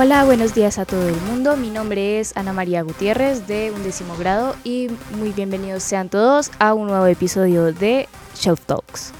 Hola, buenos días a todo el mundo. Mi nombre es Ana María Gutiérrez de undécimo grado y muy bienvenidos sean todos a un nuevo episodio de Shelf Talks.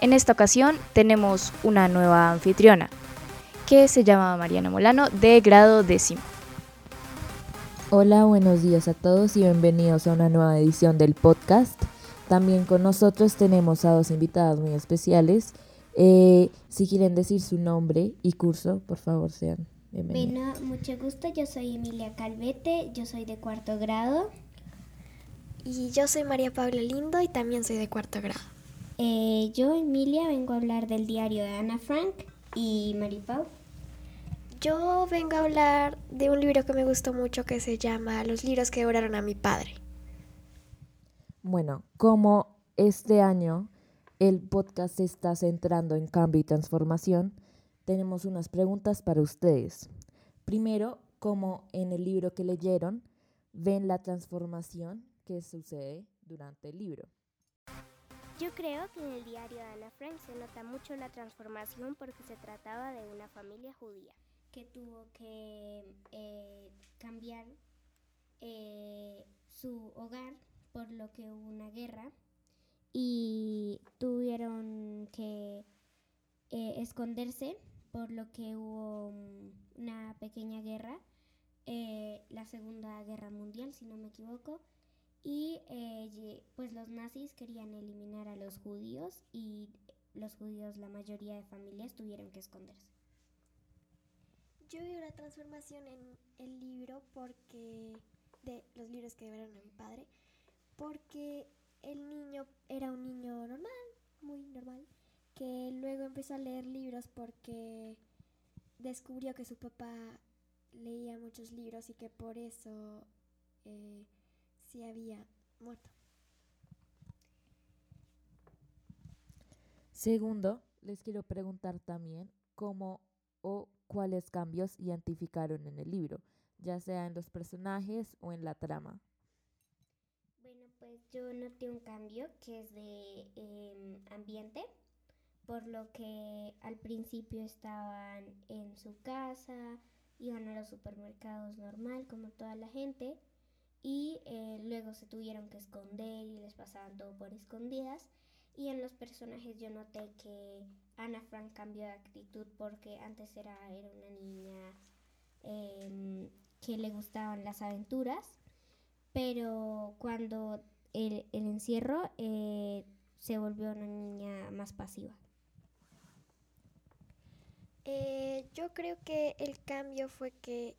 En esta ocasión tenemos una nueva anfitriona que se llama Mariana Molano de grado décimo. Hola, buenos días a todos y bienvenidos a una nueva edición del podcast. También con nosotros tenemos a dos invitadas muy especiales. Eh, si quieren decir su nombre y curso, por favor, sean bueno, mucho gusto. Yo soy Emilia Calvete, yo soy de cuarto grado. Y yo soy María Paula Lindo y también soy de cuarto grado. Eh, yo, Emilia, vengo a hablar del diario de Ana Frank y Pau. Yo vengo a hablar de un libro que me gustó mucho que se llama Los libros que devoraron a mi padre. Bueno, como este año el podcast se está centrando en cambio y transformación, tenemos unas preguntas para ustedes. Primero, como en el libro que leyeron, ven la transformación que sucede durante el libro. Yo creo que en el diario de Ana Frank se nota mucho la transformación porque se trataba de una familia judía que tuvo que eh, cambiar eh, su hogar por lo que hubo una guerra y tuvieron que eh, esconderse por lo que hubo mm, una pequeña guerra, eh, la Segunda Guerra Mundial, si no me equivoco, y eh, pues los nazis querían eliminar a los judíos y los judíos, la mayoría de familias, tuvieron que esconderse. Yo vi una transformación en el libro porque de los libros que llevaron a mi padre, porque el niño era un niño normal, muy normal, que luego empezó a leer libros porque descubrió que su papá leía muchos libros y que por eso eh, sí había muerto. Segundo, les quiero preguntar también cómo o cuáles cambios identificaron en el libro, ya sea en los personajes o en la trama. Bueno, pues yo noté un cambio que es de em, ambiente por lo que al principio estaban en su casa, iban a los supermercados normal como toda la gente y eh, luego se tuvieron que esconder y les pasaban todo por escondidas. Y en los personajes yo noté que Ana Frank cambió de actitud porque antes era, era una niña em, que le gustaban las aventuras, pero cuando el, encierro eh, se volvió una niña más pasiva. Eh, yo creo que el cambio fue que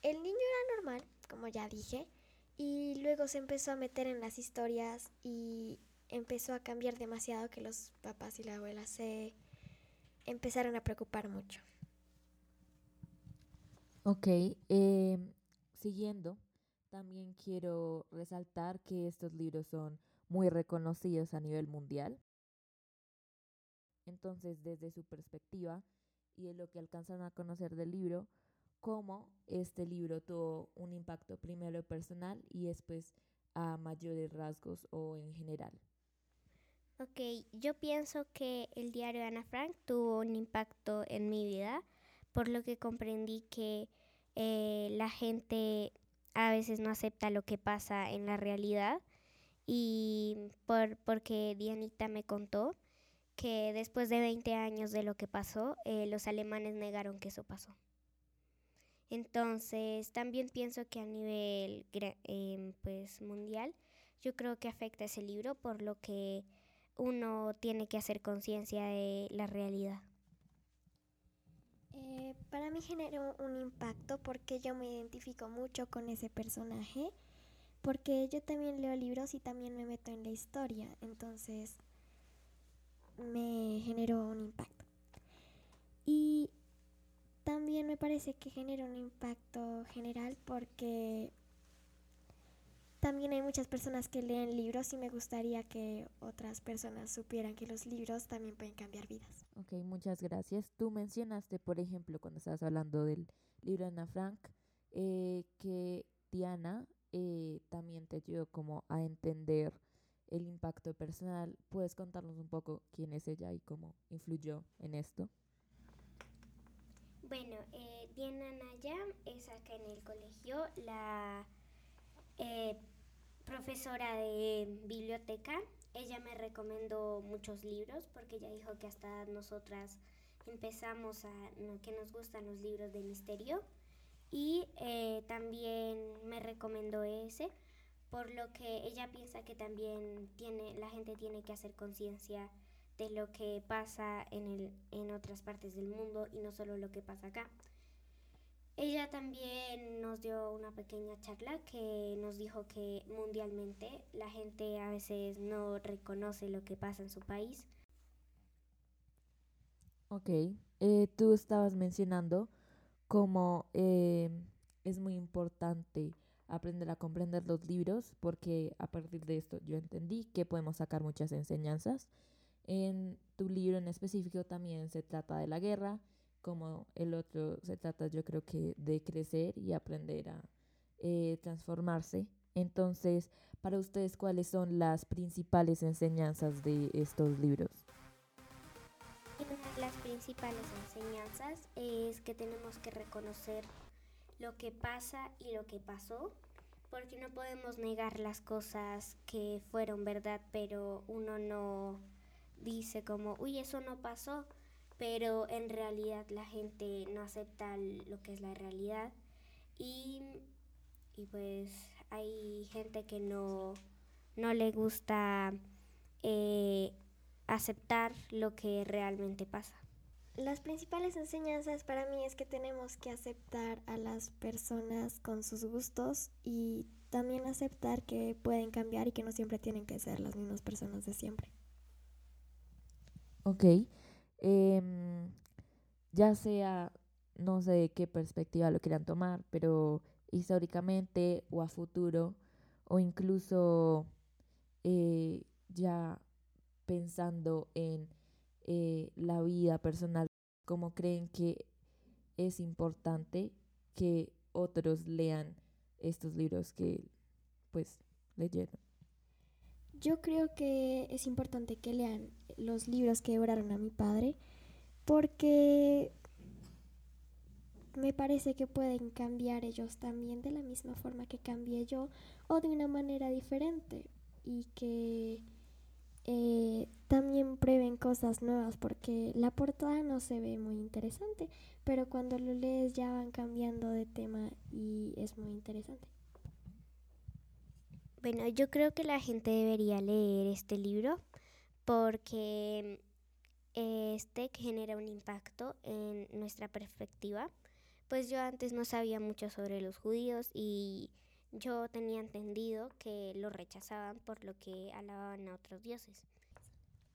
el niño era normal, como ya dije, y luego se empezó a meter en las historias y empezó a cambiar demasiado que los papás y la abuela se empezaron a preocupar mucho. Ok, em, siguiendo, también quiero resaltar que estos libros son muy reconocidos a nivel mundial. Entonces, desde su perspectiva, y de lo que alcanzaron a conocer del libro, cómo este libro tuvo un impacto primero personal y después a mayores rasgos o en general. Ok, yo pienso que el diario de Ana Frank tuvo un impacto en mi vida, por lo que comprendí que eh, la gente a veces no acepta lo que pasa en la realidad y por, porque Dianita me contó que después de 20 años de lo que pasó, eh, los alemanes negaron que eso pasó. Entonces, también pienso que a nivel em, pues, mundial, yo creo que afecta ese libro por lo que uno tiene que hacer conciencia de la realidad. Eh, para mí generó un impacto porque yo me identifico mucho con ese personaje, porque yo también leo libros y también me meto en la historia, entonces me generó un impacto. Y también me parece que genera un impacto general porque también hay muchas personas que leen libros y me gustaría que otras personas supieran que los libros también pueden cambiar vidas. Ok, muchas gracias. Tú mencionaste, por ejemplo, cuando estabas hablando del libro de Ana Frank, eh, que Diana eh, también te ayudó como a entender el impacto personal. ¿Puedes contarnos un poco quién es ella y cómo influyó en esto? Bueno, eh, Diana Naya es acá en el colegio la eh, profesora de biblioteca. Ella me recomendó muchos libros porque ella dijo que hasta nosotras empezamos a que nos gustan los libros de misterio y eh, también me recomendó ese por lo que ella piensa que también tiene la gente tiene que hacer conciencia de lo que pasa en, el, en otras partes del mundo y no solo lo que pasa acá. Ella también nos dio una pequeña charla que nos dijo que mundialmente la gente a veces no reconoce lo que pasa en su país. Ok, eh, tú estabas mencionando cómo eh, es muy importante aprender a comprender los libros porque a partir de esto yo entendí que podemos sacar muchas enseñanzas en tu libro en específico también se trata de la guerra, como el otro se trata yo creo que de crecer y aprender a eh, transformarse. Entonces, para ustedes, ¿cuáles son las principales enseñanzas de estos libros? Una de las principales enseñanzas es que tenemos que reconocer lo que pasa y lo que pasó, porque no podemos negar las cosas que fueron verdad, pero uno no dice como, uy, eso no pasó, pero en realidad la gente no acepta lo que es la realidad y, y pues hay gente que no, no le gusta eh, aceptar lo que realmente pasa. Las principales enseñanzas para mí es que tenemos que aceptar a las personas con sus gustos y también aceptar que pueden cambiar y que no siempre tienen que ser las mismas personas de siempre. Ok. Em, ya sea, no sé de qué perspectiva lo quieran tomar, pero históricamente o a futuro, o incluso eh, ya pensando en eh, la vida personal, ¿cómo creen que es importante que otros lean estos libros que pues leyeron. Yo creo que es importante que lean los libros que devoraron a mi padre porque me parece que pueden cambiar ellos también de la misma forma que cambié yo o de una manera diferente y que eh, también prueben cosas nuevas porque la portada no se ve muy interesante, pero cuando lo lees ya van cambiando de tema y es muy interesante. Bueno, yo creo que la gente debería leer este libro porque mm, este genera un impacto en nuestra perspectiva. Pues yo antes no sabía mucho sobre los judíos y yo tenía entendido que los rechazaban por lo que alababan a otros dioses.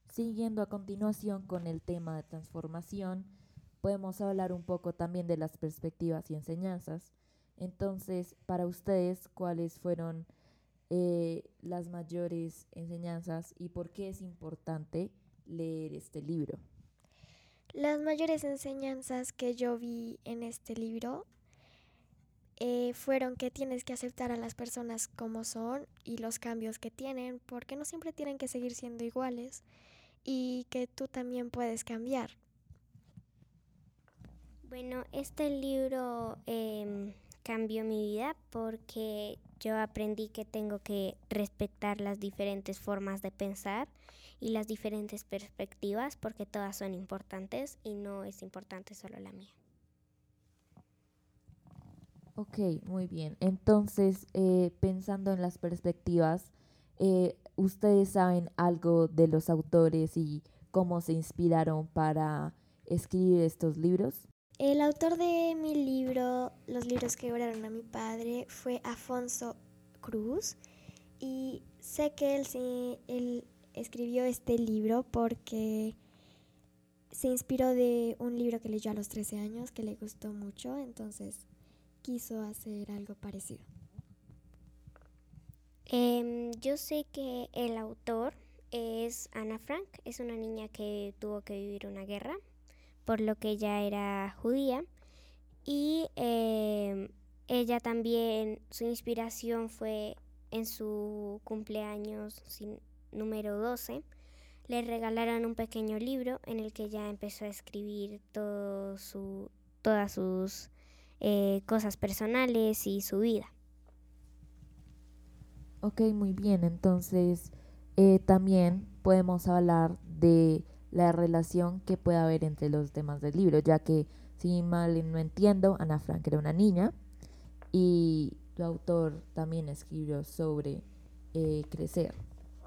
Siguiendo a continuación con el tema de transformación, podemos hablar un poco también de las perspectivas y enseñanzas. Entonces, para ustedes, ¿cuáles fueron eh, las mayores enseñanzas y por qué es importante leer este libro. Las mayores enseñanzas que yo vi en este libro eh, fueron que tienes que aceptar a las personas como son y los cambios que tienen, porque no siempre tienen que seguir siendo iguales y que tú también puedes cambiar. Bueno, este libro em, cambió mi vida porque yo aprendí que tengo que respetar las diferentes formas de pensar y las diferentes perspectivas porque todas son importantes y no es importante solo la mía. Ok, muy bien. Entonces, eh, pensando en las perspectivas, eh, ¿ustedes saben algo de los autores y cómo se inspiraron para escribir estos libros? El autor de mi libro, Los libros que oraron a mi padre, fue Afonso Cruz y sé que él, sí, él escribió este libro porque se inspiró de un libro que leyó a los 13 años que le gustó mucho, entonces quiso hacer algo parecido. Em, yo sé que el autor es Ana Frank, es una niña que tuvo que vivir una guerra por lo que ella era judía. Y em, ella también, su inspiración fue en su cumpleaños número 12. Le regalaron un pequeño libro en el que ella empezó a escribir todo su, todas sus eh, cosas personales y su vida. Ok, muy bien. Entonces, eh, también podemos hablar de la relación que puede haber entre los temas del libro, ya que, si mal no entiendo, Ana Frank era una niña y tu autor también escribió sobre eh, crecer.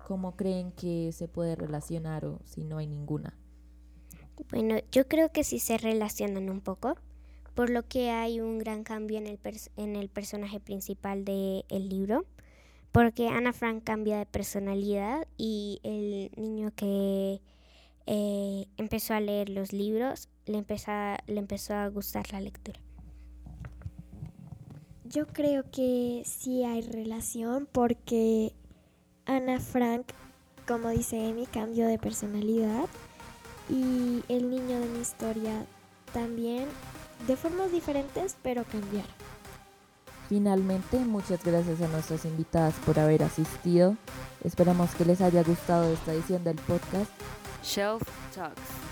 ¿Cómo creen que se puede relacionar o si no hay ninguna? Bueno, yo creo que sí se relacionan un poco, por lo que hay un gran cambio en el, en el personaje principal del libro, porque Ana Frank cambia de personalidad y el niño que eh, empezó a leer los libros le, le empezó a gustar la lectura. Yo creo que sí hay relación porque Ana Frank, como dice Emi, cambió de personalidad y el niño de mi historia también, de formas diferentes, pero cambiaron. Finalmente, muchas gracias a nuestras invitadas por haber asistido. Esperamos que les haya gustado esta edición del podcast. Shelf Talks.